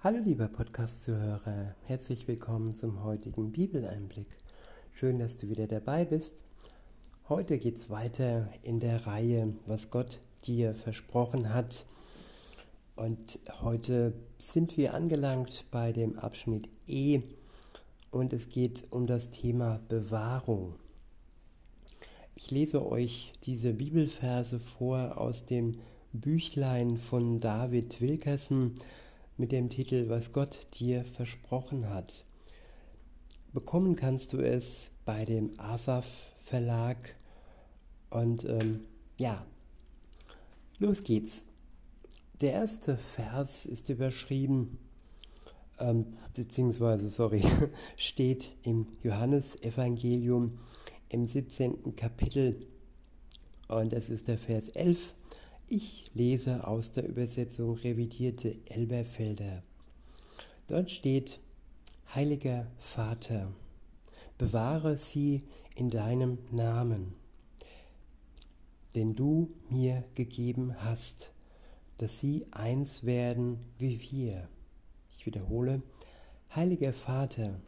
Hallo lieber Podcast-Zuhörer, herzlich willkommen zum heutigen Bibeleinblick. Schön, dass du wieder dabei bist. Heute geht es weiter in der Reihe, was Gott dir versprochen hat. Und heute sind wir angelangt bei dem Abschnitt E und es geht um das Thema Bewahrung. Ich lese euch diese Bibelverse vor aus dem Büchlein von David Wilkerson mit dem Titel Was Gott dir versprochen hat. Bekommen kannst du es bei dem Asaf Verlag. Und ähm, ja, los geht's. Der erste Vers ist überschrieben, ähm, beziehungsweise, sorry, steht im Johannesevangelium im 17. Kapitel und es ist der Vers 11 ich lese aus der Übersetzung revidierte Elberfelder. Dort steht, Heiliger Vater, bewahre sie in deinem Namen, den du mir gegeben hast, dass sie eins werden wie wir. Ich wiederhole, Heiliger Vater,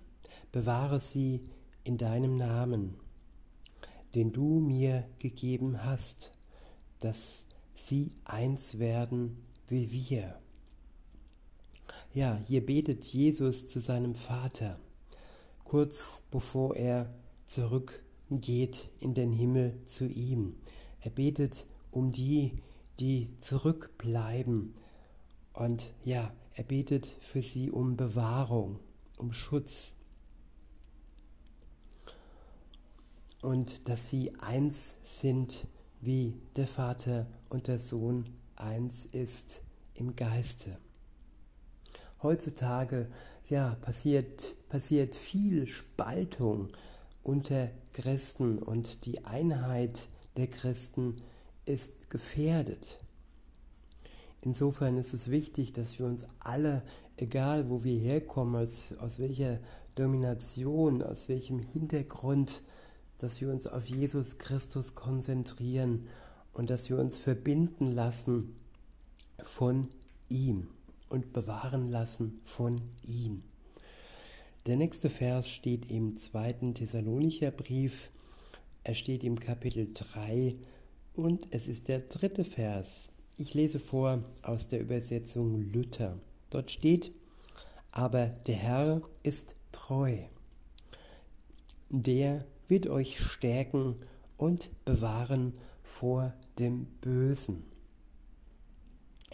bewahre sie in deinem Namen, den du mir gegeben hast, dass sie eins werden wie wir. Ja, hier betet Jesus zu seinem Vater, kurz bevor er zurückgeht in den Himmel zu ihm. Er betet um die, die zurückbleiben. Und ja, er betet für sie um Bewahrung, um Schutz. Und dass sie eins sind wie der Vater und der Sohn eins ist im Geiste. Heutzutage ja, passiert, passiert viel Spaltung unter Christen und die Einheit der Christen ist gefährdet. Insofern ist es wichtig, dass wir uns alle, egal wo wir herkommen, aus, aus welcher Domination, aus welchem Hintergrund, dass wir uns auf Jesus Christus konzentrieren und dass wir uns verbinden lassen von ihm und bewahren lassen von ihm. Der nächste Vers steht im zweiten Thessalonicher Brief. Er steht im Kapitel 3 und es ist der dritte Vers. Ich lese vor aus der Übersetzung Luther. Dort steht, aber der Herr ist treu. Der wird euch stärken und bewahren vor dem Bösen.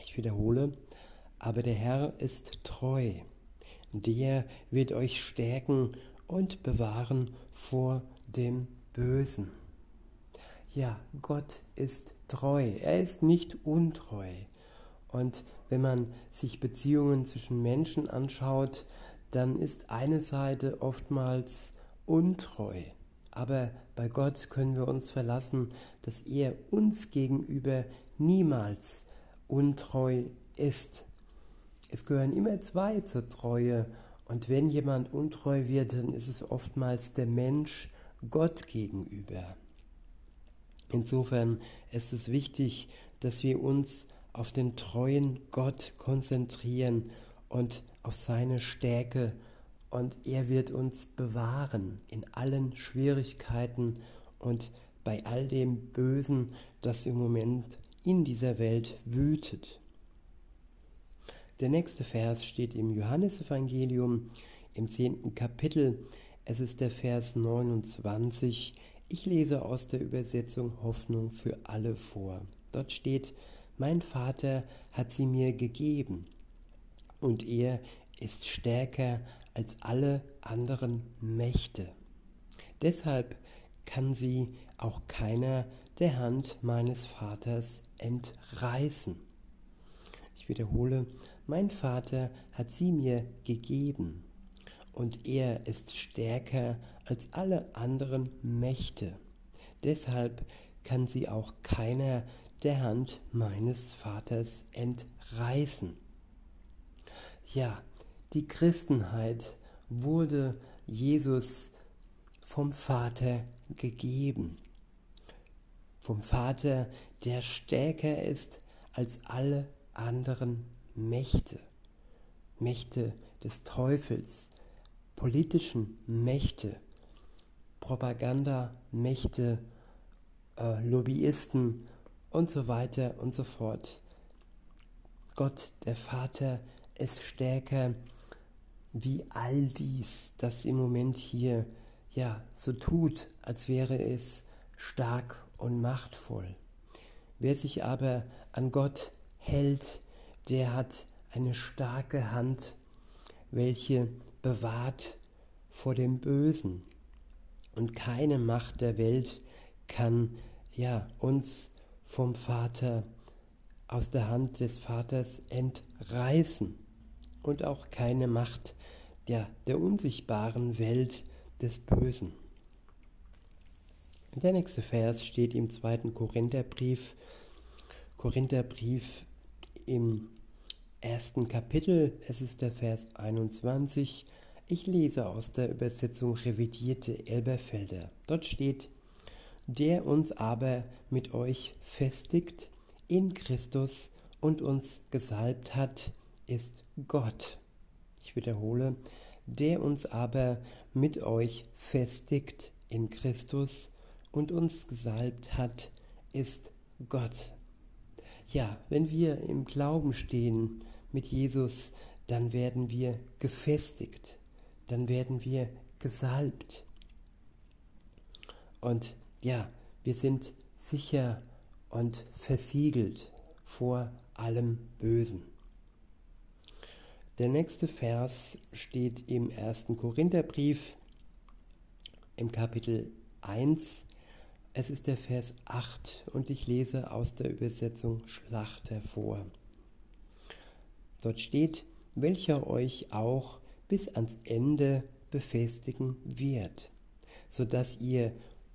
Ich wiederhole, aber der Herr ist treu. Der wird euch stärken und bewahren vor dem Bösen. Ja, Gott ist treu. Er ist nicht untreu. Und wenn man sich Beziehungen zwischen Menschen anschaut, dann ist eine Seite oftmals untreu. Aber bei Gott können wir uns verlassen, dass er uns gegenüber niemals untreu ist. Es gehören immer zwei zur Treue. Und wenn jemand untreu wird, dann ist es oftmals der Mensch Gott gegenüber. Insofern ist es wichtig, dass wir uns auf den treuen Gott konzentrieren und auf seine Stärke und er wird uns bewahren in allen Schwierigkeiten und bei all dem Bösen, das im Moment in dieser Welt wütet. Der nächste Vers steht im Johannesevangelium im zehnten Kapitel. Es ist der Vers 29. Ich lese aus der Übersetzung Hoffnung für alle vor. Dort steht, mein Vater hat sie mir gegeben und er ist stärker als alle anderen Mächte. Deshalb kann sie auch keiner der Hand meines Vaters entreißen. Ich wiederhole, mein Vater hat sie mir gegeben und er ist stärker als alle anderen Mächte. Deshalb kann sie auch keiner der Hand meines Vaters entreißen. Ja, die Christenheit wurde Jesus vom Vater gegeben. Vom Vater, der stärker ist als alle anderen Mächte. Mächte des Teufels, politischen Mächte, Propagandamächte, äh, Lobbyisten und so weiter und so fort. Gott, der Vater, ist stärker wie all dies, das im Moment hier ja so tut, als wäre es stark und machtvoll. Wer sich aber an Gott hält, der hat eine starke Hand, welche bewahrt vor dem Bösen. Und keine Macht der Welt kann ja uns vom Vater aus der Hand des Vaters entreißen und auch keine Macht der, der unsichtbaren Welt des Bösen. Der nächste Vers steht im zweiten Korintherbrief, Korintherbrief im ersten Kapitel, es ist der Vers 21. Ich lese aus der Übersetzung revidierte Elberfelder. Dort steht, der uns aber mit euch festigt in Christus und uns gesalbt hat, ist Gott. Wiederhole, der uns aber mit euch festigt in Christus und uns gesalbt hat, ist Gott. Ja, wenn wir im Glauben stehen mit Jesus, dann werden wir gefestigt, dann werden wir gesalbt. Und ja, wir sind sicher und versiegelt vor allem Bösen. Der nächste Vers steht im ersten Korintherbrief im Kapitel 1 es ist der Vers 8 und ich lese aus der Übersetzung Schlachter vor. Dort steht, welcher euch auch bis ans Ende befestigen wird, so dass ihr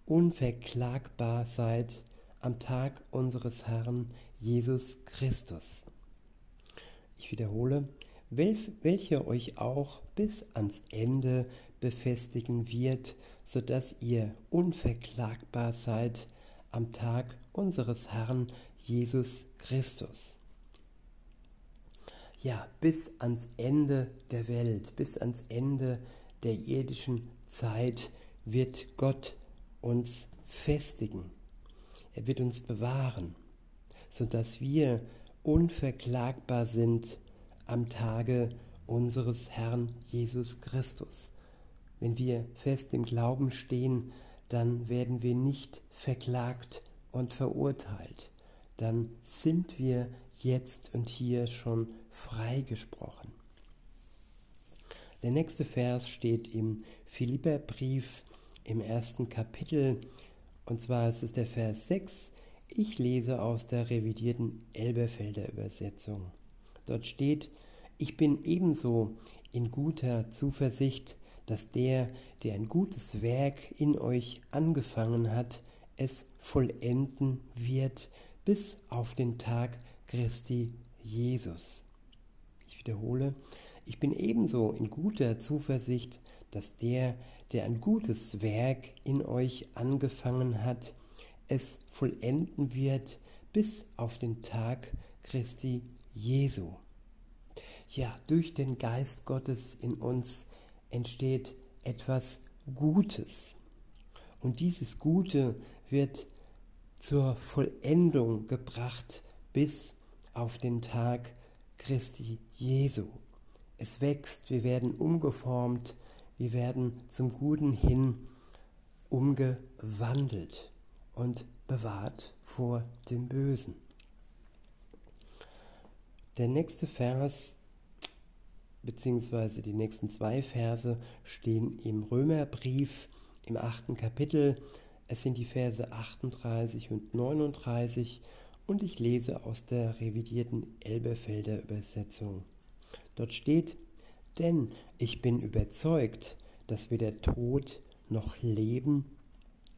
unverklagbar seid am Tag unseres Herrn Jesus Christus. Ich wiederhole, welcher euch auch bis ans Ende befestigen wird, so dass ihr unverklagbar seid am Tag unseres Herrn Jesus Christus. Ja, bis ans Ende der Welt, bis ans Ende der irdischen Zeit wird Gott uns festigen. Er wird uns bewahren, sodass wir unverklagbar sind am Tage unseres Herrn Jesus Christus. Wenn wir fest im Glauben stehen, dann werden wir nicht verklagt und verurteilt. Dann sind wir jetzt und hier schon freigesprochen. Der nächste Vers steht im Philipperbrief im ersten Kapitel und zwar ist es der Vers 6. Ich lese aus der revidierten Elberfelder Übersetzung. Dort steht, ich bin ebenso in guter Zuversicht, dass der, der ein gutes Werk in euch angefangen hat, es vollenden wird bis auf den Tag Christi Jesus. Ich wiederhole, ich bin ebenso in guter Zuversicht, dass der, der ein gutes Werk in euch angefangen hat, es vollenden wird bis auf den Tag Christi Jesu. Ja, durch den Geist Gottes in uns entsteht etwas Gutes. Und dieses Gute wird zur Vollendung gebracht bis auf den Tag Christi Jesu. Es wächst, wir werden umgeformt, wir werden zum Guten hin umgewandelt und bewahrt vor dem Bösen. Der nächste Vers beziehungsweise die nächsten zwei Verse stehen im Römerbrief im achten Kapitel. Es sind die Verse 38 und 39 und ich lese aus der revidierten Elberfelder Übersetzung. Dort steht, denn ich bin überzeugt, dass weder Tod noch Leben,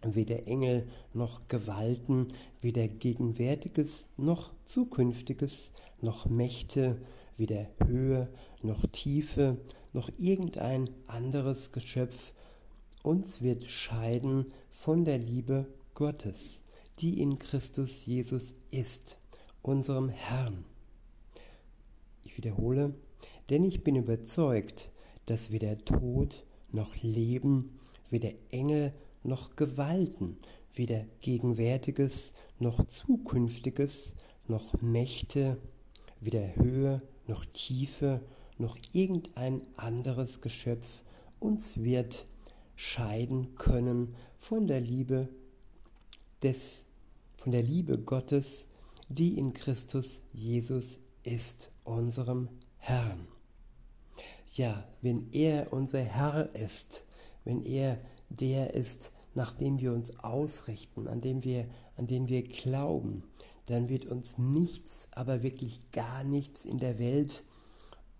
weder Engel noch Gewalten, weder Gegenwärtiges noch Zukünftiges, noch Mächte, weder Höhe noch Tiefe noch irgendein anderes Geschöpf uns wird scheiden von der Liebe Gottes, die in Christus Jesus ist, unserem Herrn. Ich wiederhole, Denn ich bin überzeugt, dass weder Tod noch Leben, weder Engel noch Gewalten, weder Gegenwärtiges noch Zukünftiges, noch Mächte, weder Höhe noch Tiefe, noch irgendein anderes Geschöpf uns wird scheiden können von der Liebe des, von der Liebe Gottes, die in Christus Jesus ist, unserem Herrn. Ja, wenn er unser Herr ist, wenn er der ist, nach dem wir uns ausrichten, an dem wir, an den wir glauben, dann wird uns nichts, aber wirklich gar nichts in der Welt,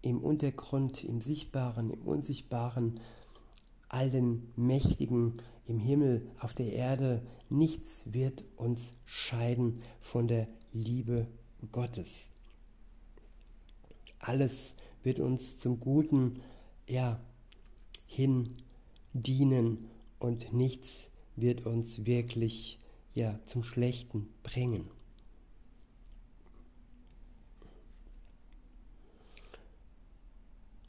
im Untergrund, im Sichtbaren, im Unsichtbaren, allen Mächtigen im Himmel, auf der Erde, nichts wird uns scheiden von der Liebe Gottes. Alles wird uns zum Guten ja, hin dienen und nichts wird uns wirklich ja, zum Schlechten bringen.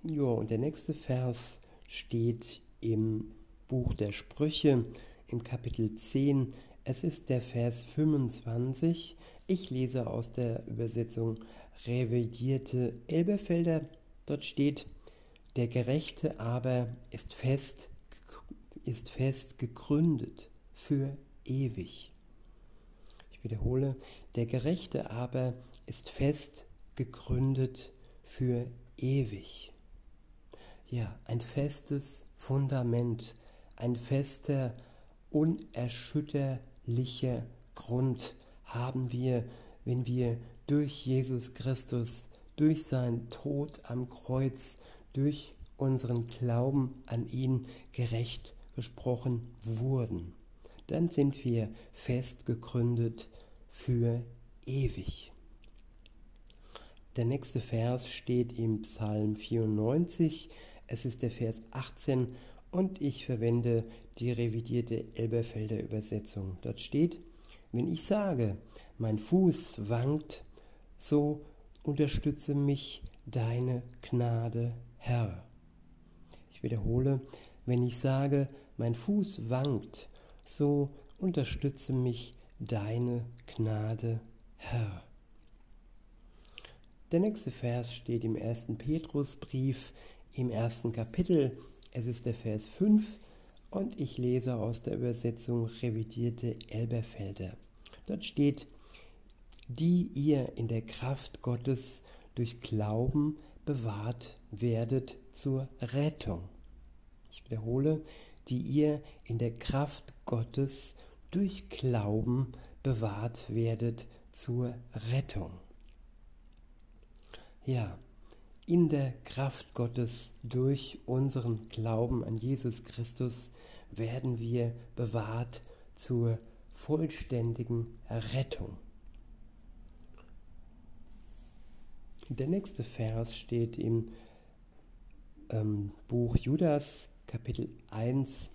Ja, und der nächste Vers steht im Buch der Sprüche im Kapitel 10. Es ist der Vers 25. Ich lese aus der Übersetzung revidierte Elberfelder. Dort steht, der Gerechte aber ist fest, ist fest gegründet für ewig. Ich wiederhole, der Gerechte aber ist fest gegründet für ewig ja, ein festes Fundament, ein fester, unerschütterlicher Grund haben wir, wenn wir durch Jesus Christus, durch seinen Tod am Kreuz, durch unseren Glauben an ihn gerecht gesprochen wurden. Dann sind wir fest gegründet für ewig. Der nächste Vers steht im Psalm 94, es ist der Vers 18 und ich verwende die revidierte Elberfelder Übersetzung. Dort steht, wenn ich sage, mein Fuß wankt, so unterstütze mich deine Gnade, Herr. Ich wiederhole, wenn ich sage, mein Fuß wankt, so unterstütze mich deine Gnade, Herr. Der nächste Vers steht im ersten Petrusbrief im ersten Kapitel. Es ist der Vers 5 und ich lese aus der Übersetzung revidierte Elberfelder. Dort steht, die ihr in der Kraft Gottes durch Glauben bewahrt werdet zur Rettung. Ich wiederhole, die ihr in der Kraft Gottes durch Glauben bewahrt werdet zur Rettung. Ja, in der Kraft Gottes durch unseren Glauben an Jesus Christus werden wir bewahrt zur vollständigen Rettung. Der nächste Vers steht im ähm, Buch Judas Kapitel 1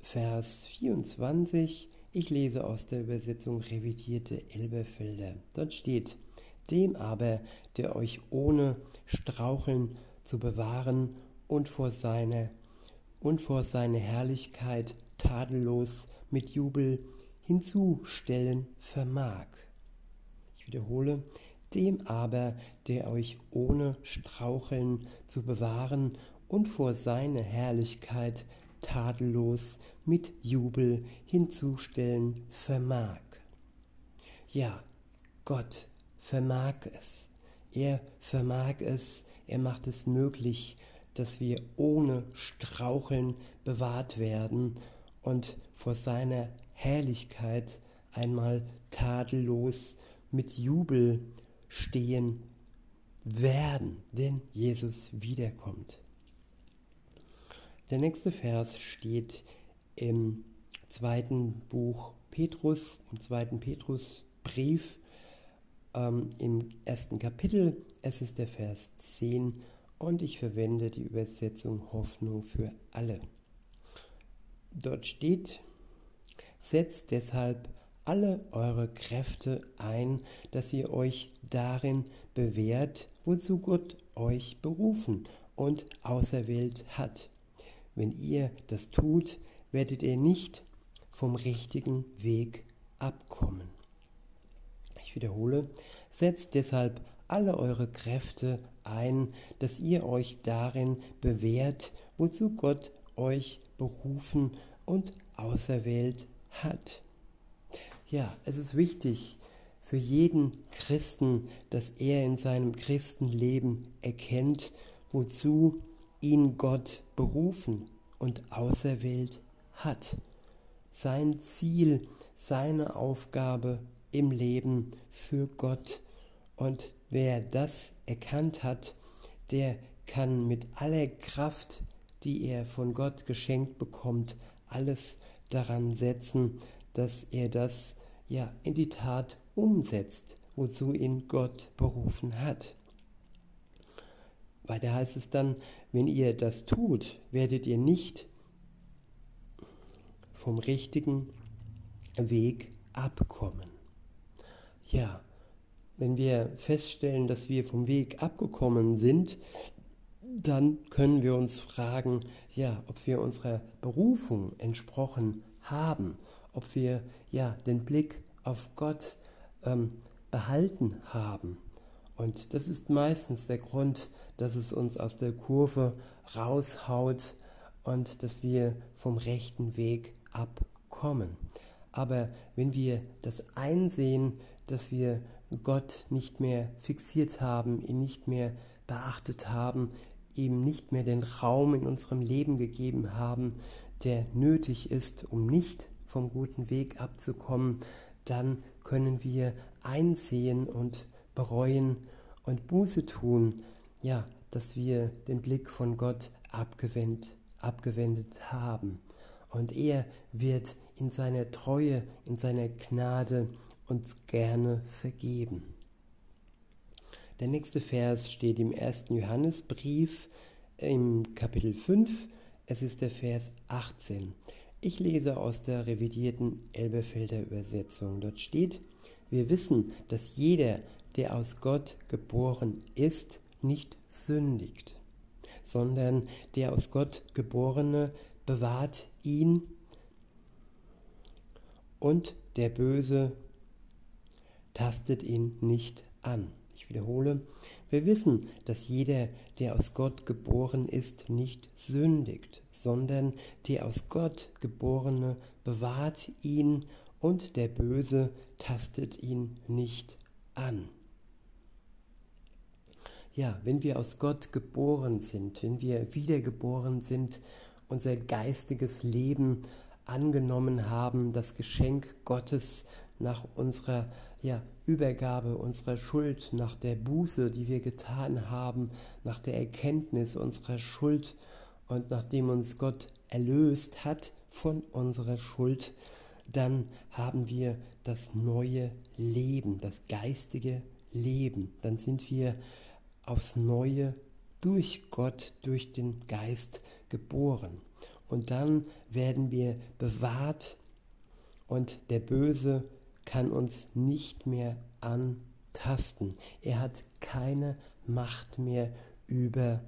Vers 24. Ich lese aus der Übersetzung revidierte Elberfelder. Dort steht, dem aber, der euch ohne Straucheln zu bewahren und vor seine, und vor seine Herrlichkeit tadellos mit Jubel hinzustellen vermag. Ich wiederhole, dem aber, der euch ohne Straucheln zu bewahren und vor seine Herrlichkeit tadellos mit Jubel hinzustellen vermag. Ja, Gott vermag es. Er vermag es, er macht es möglich, dass wir ohne Straucheln bewahrt werden und vor seiner Herrlichkeit einmal tadellos mit Jubel stehen werden, wenn Jesus wiederkommt. Der nächste Vers steht im zweiten Buch Petrus, im zweiten Petrusbrief, ähm, im ersten Kapitel. Es ist der Vers 10 und ich verwende die Übersetzung Hoffnung für alle. Dort steht, setzt deshalb alle eure Kräfte ein, dass ihr euch darin bewährt, wozu Gott euch berufen und auserwählt hat. Wenn ihr das tut, werdet ihr nicht vom richtigen Weg abkommen. Ich wiederhole, setzt deshalb alle eure Kräfte ein, dass ihr euch darin bewährt, wozu Gott euch berufen und auserwählt hat. Ja, es ist wichtig für jeden Christen, dass er in seinem Christenleben erkennt, wozu ihn Gott berufen und auserwählt hat. Sein Ziel, seine Aufgabe im Leben für Gott. Und wer das erkannt hat, der kann mit aller Kraft, die er von Gott geschenkt bekommt, alles daran setzen, dass er das ja in die Tat umsetzt, wozu ihn Gott berufen hat. Weiter heißt es dann, wenn ihr das tut, werdet ihr nicht vom richtigen Weg abkommen. Ja, wenn wir feststellen, dass wir vom Weg abgekommen sind, dann können wir uns fragen, ja, ob wir unserer Berufung entsprochen haben, ob wir ja den Blick auf Gott ähm, behalten haben. Und das ist meistens der Grund, dass es uns aus der Kurve raushaut und dass wir vom rechten Weg abkommen. Aber wenn wir das einsehen, dass wir Gott nicht mehr fixiert haben, ihn nicht mehr beachtet haben, ihm nicht mehr den Raum in unserem Leben gegeben haben, der nötig ist, um nicht vom guten Weg abzukommen, dann können wir einsehen und bereuen und Buße tun, ja, dass wir den Blick von Gott abgewendet, abgewendet haben. Und er wird in seiner Treue, in seiner Gnade uns gerne vergeben. Der nächste Vers steht im ersten Johannesbrief im Kapitel 5. Es ist der Vers 18. Ich lese aus der revidierten Elberfelder Übersetzung. Dort steht, wir wissen, dass jeder, der aus Gott geboren ist, nicht sündigt, sondern der aus Gott geborene bewahrt ihn und der Böse tastet ihn nicht an. Ich wiederhole, wir wissen, dass jeder, der aus Gott geboren ist, nicht sündigt, sondern der aus Gott geborene bewahrt ihn und der Böse tastet ihn nicht an. Ja, wenn wir aus Gott geboren sind, wenn wir wiedergeboren sind, unser geistiges Leben angenommen haben, das Geschenk Gottes nach unserer ja, Übergabe unserer Schuld, nach der Buße, die wir getan haben, nach der Erkenntnis unserer Schuld und nachdem uns Gott erlöst hat von unserer Schuld, dann haben wir das neue Leben, das geistige Leben. Dann sind wir aufs Neue durch Gott, durch den Geist geboren. Und dann werden wir bewahrt und der Böse kann uns nicht mehr antasten. Er hat keine Macht mehr über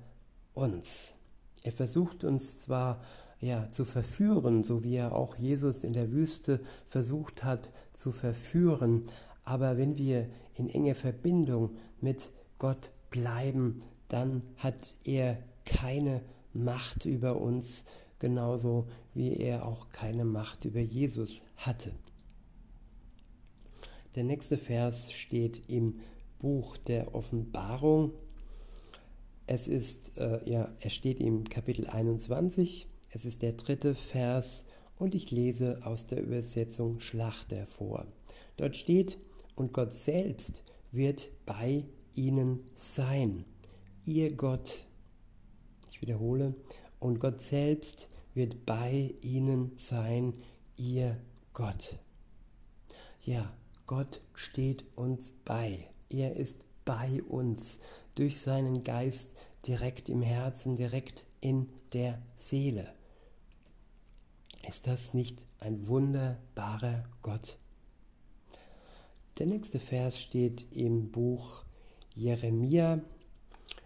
uns. Er versucht uns zwar ja, zu verführen, so wie er auch Jesus in der Wüste versucht hat zu verführen, aber wenn wir in enger Verbindung mit Gott bleiben, dann hat er keine Macht über uns, genauso wie er auch keine Macht über Jesus hatte. Der nächste Vers steht im Buch der Offenbarung. Es ist, äh, ja, er steht im Kapitel 21. Es ist der dritte Vers und ich lese aus der Übersetzung Schlachter vor. Dort steht, und Gott selbst wird bei ihnen sein. Ihr Gott, ich wiederhole, und Gott selbst wird bei ihnen sein, ihr Gott. Ja, Gott steht uns bei. Er ist bei uns durch seinen Geist direkt im Herzen, direkt in der Seele. Ist das nicht ein wunderbarer Gott? Der nächste Vers steht im Buch Jeremia.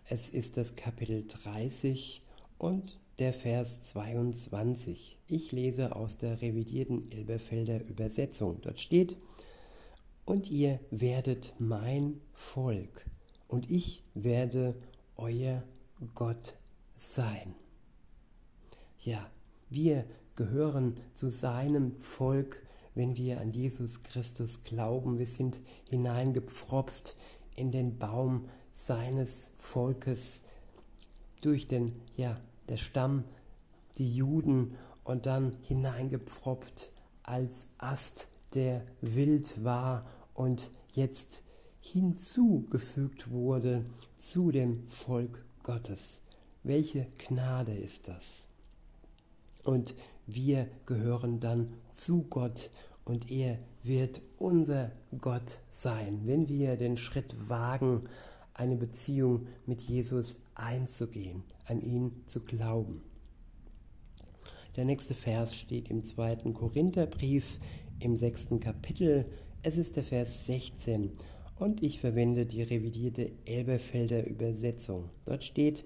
Es ist das Kapitel 30 und der Vers 22. Ich lese aus der revidierten Elberfelder Übersetzung. Dort steht, und ihr werdet mein Volk und ich werde euer Gott sein. Ja, wir gehören zu seinem Volk, wenn wir an Jesus Christus glauben. Wir sind hineingepfropft in den Baum seines Volkes durch den, ja, der Stamm, die Juden und dann hineingepfropft als Ast, der wild war und jetzt hinzugefügt wurde zu dem Volk Gottes. Welche Gnade ist das? Und wir gehören dann zu Gott und er wird unser Gott sein, wenn wir den Schritt wagen, eine Beziehung mit Jesus einzugehen, an ihn zu glauben. Der nächste Vers steht im zweiten Korintherbrief im sechsten Kapitel. Es ist der Vers 16 und ich verwende die revidierte Elberfelder Übersetzung. Dort steht,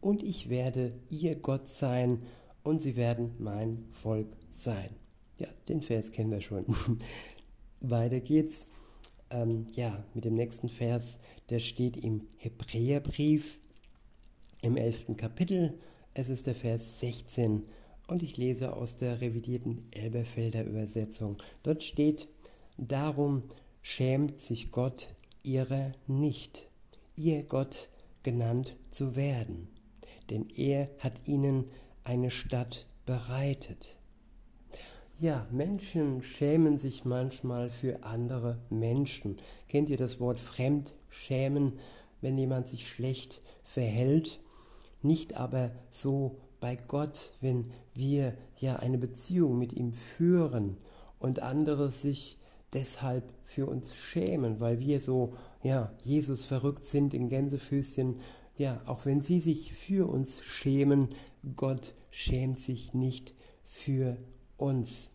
und ich werde ihr Gott sein und sie werden mein Volk sein. Ja, den Vers kennen wir schon. Weiter geht's. Ähm, ja, mit dem nächsten Vers, der steht im Hebräerbrief im 11. Kapitel. Es ist der Vers 16 und ich lese aus der revidierten Elberfelder Übersetzung. Dort steht, darum schämt sich Gott ihrer nicht, ihr Gott genannt zu werden, denn er hat ihnen eine Stadt bereitet. Ja, Menschen schämen sich manchmal für andere Menschen. Kennt ihr das Wort Fremdschämen, wenn jemand sich schlecht verhält? Nicht aber so bei Gott, wenn wir ja eine Beziehung mit ihm führen und andere sich deshalb für uns schämen, weil wir so, ja, Jesus verrückt sind in Gänsefüßchen. Ja, auch wenn sie sich für uns schämen, Gott schämt sich nicht für uns.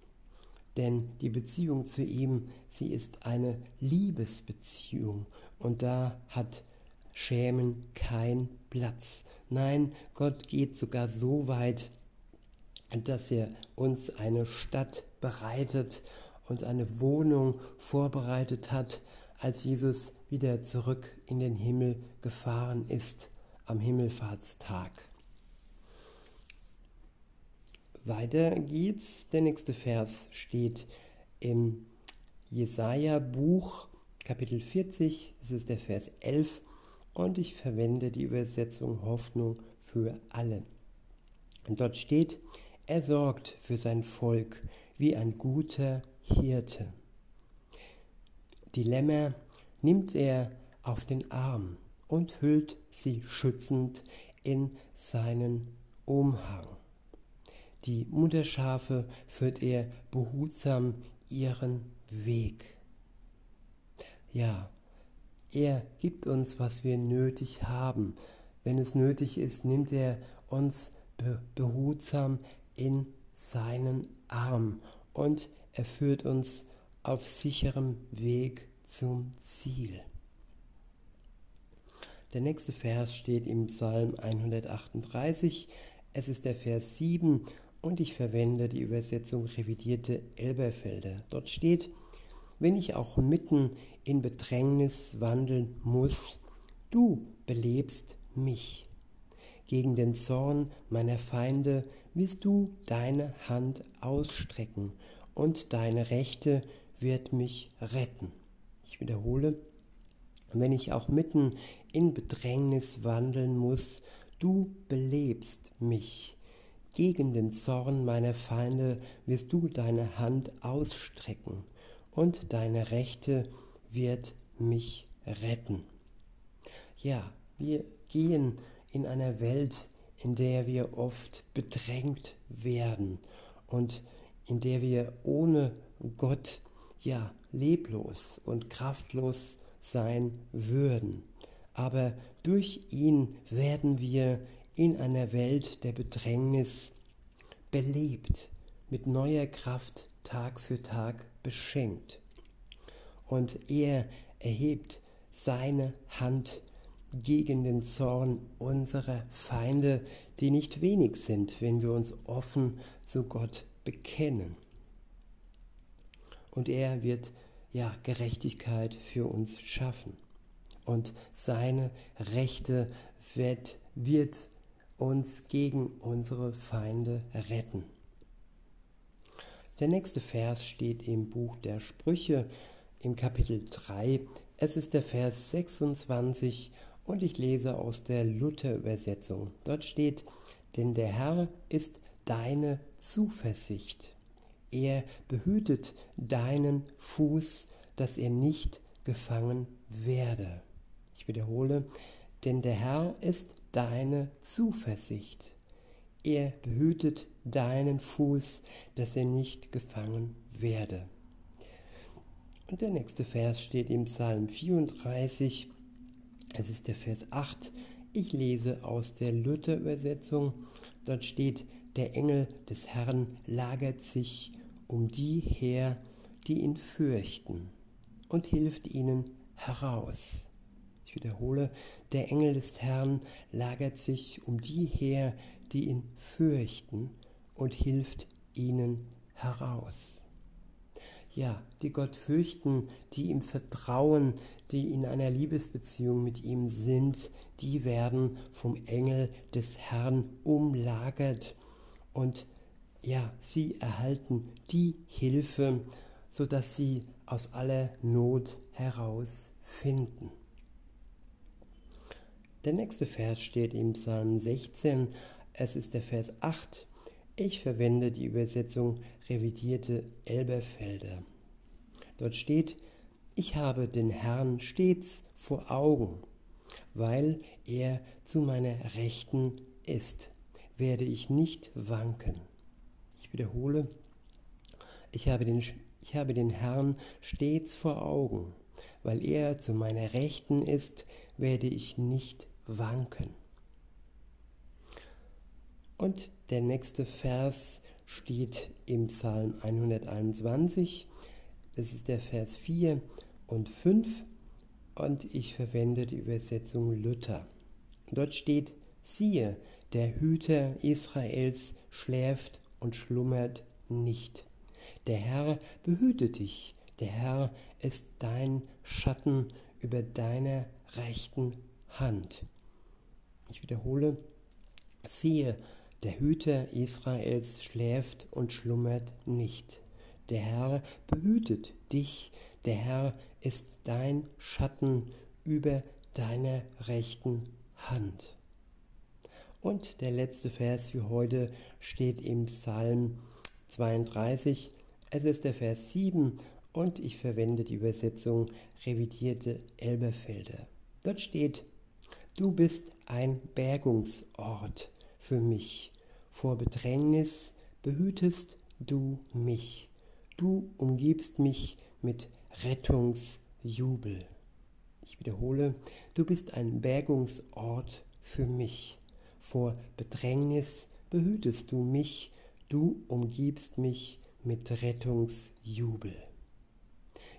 Denn die Beziehung zu ihm, sie ist eine Liebesbeziehung und da hat Schämen kein Platz. Nein, Gott geht sogar so weit, dass er uns eine Stadt bereitet und eine Wohnung vorbereitet hat, als Jesus wieder zurück in den Himmel gefahren ist am Himmelfahrtstag. Weiter geht's. Der nächste Vers steht im Jesaja-Buch, Kapitel 40. Es ist der Vers 11 und ich verwende die Übersetzung Hoffnung für alle. Und dort steht, er sorgt für sein Volk wie ein guter Hirte. Die Lämmer nimmt er auf den Arm und hüllt sie schützend in seinen Umhang. Die Mutterschafe führt er behutsam ihren Weg. Ja, er gibt uns, was wir nötig haben. Wenn es nötig ist, nimmt er uns behutsam in seinen Arm und er führt uns auf sicherem Weg zum Ziel. Der nächste Vers steht im Psalm 138. Es ist der Vers 7 und ich verwende die Übersetzung revidierte Elberfelder. Dort steht, wenn ich auch mitten in Bedrängnis wandeln muss, du belebst mich. Gegen den Zorn meiner Feinde wirst du deine Hand ausstrecken und deine Rechte wird mich retten. Ich wiederhole, wenn ich auch mitten in Bedrängnis wandeln muss, du belebst mich. Gegen den Zorn meiner Feinde wirst du deine Hand ausstrecken, und deine Rechte wird mich retten. Ja, wir gehen in einer Welt, in der wir oft bedrängt werden und in der wir ohne Gott ja leblos und kraftlos sein würden. Aber durch ihn werden wir in einer Welt der Bedrängnis belebt, mit neuer Kraft Tag für Tag beschenkt. Und er erhebt seine Hand gegen den Zorn unserer Feinde, die nicht wenig sind, wenn wir uns offen zu Gott bekennen. Und er wird ja Gerechtigkeit für uns schaffen. Und seine Rechte wird, wird uns gegen unsere Feinde retten. Der nächste Vers steht im Buch der Sprüche im Kapitel 3. Es ist der Vers 26 und ich lese aus der Luther-Übersetzung. Dort steht, denn der Herr ist deine Zuversicht. Er behütet deinen Fuß, dass er nicht gefangen werde. Ich wiederhole, denn der Herr ist deine Zuversicht. Er behütet deinen Fuß, dass er nicht gefangen werde. Und der nächste Vers steht im Psalm 34, es ist der Vers 8. Ich lese aus der Luther-Übersetzung. Dort steht, der Engel des Herrn lagert sich um die her, die ihn fürchten, und hilft ihnen heraus. Wiederhole, der Engel des Herrn lagert sich um die her, die ihn fürchten, und hilft ihnen heraus. Ja, die Gott fürchten, die ihm vertrauen, die in einer Liebesbeziehung mit ihm sind, die werden vom Engel des Herrn umlagert und ja, sie erhalten die Hilfe, sodass sie aus aller Not herausfinden. Der nächste Vers steht im Psalm 16, es ist der Vers 8. Ich verwende die Übersetzung revidierte Elberfelder. Dort steht, ich habe den Herrn stets vor Augen, weil er zu meiner Rechten ist, werde ich nicht wanken. Ich wiederhole, ich habe den, ich habe den Herrn stets vor Augen, weil er zu meiner Rechten ist, werde ich nicht wanken. Und der nächste Vers steht im Psalm 121. Das ist der Vers 4 und 5 und ich verwende die Übersetzung Luther. Dort steht, siehe, der Hüter Israels schläft und schlummert nicht. Der Herr behüte dich, der Herr ist dein Schatten über deiner rechten Hand. Ich wiederhole, siehe, der Hüter Israels schläft und schlummert nicht. Der Herr behütet dich, der Herr ist dein Schatten über deiner rechten Hand. Und der letzte Vers für heute steht im Psalm 32. Es ist der Vers 7 und ich verwende die Übersetzung revidierte Elberfelder. Dort steht, du bist ein Bergungsort für mich. Vor Bedrängnis behütest du mich. Du umgibst mich mit Rettungsjubel. Ich wiederhole, du bist ein Bergungsort für mich. Vor Bedrängnis behütest du mich, du umgibst mich mit Rettungsjubel.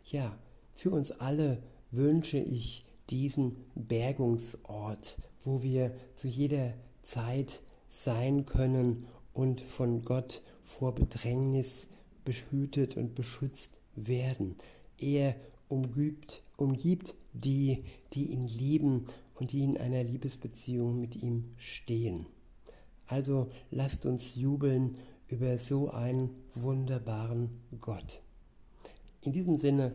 Ja, für uns alle wünsche ich diesen Bergungsort, wo wir zu jeder Zeit sein können und von Gott vor Bedrängnis behütet und beschützt werden. Er umgibt, umgibt die, die ihn lieben und die in einer Liebesbeziehung mit ihm stehen. Also lasst uns jubeln über so einen wunderbaren Gott. In diesem Sinne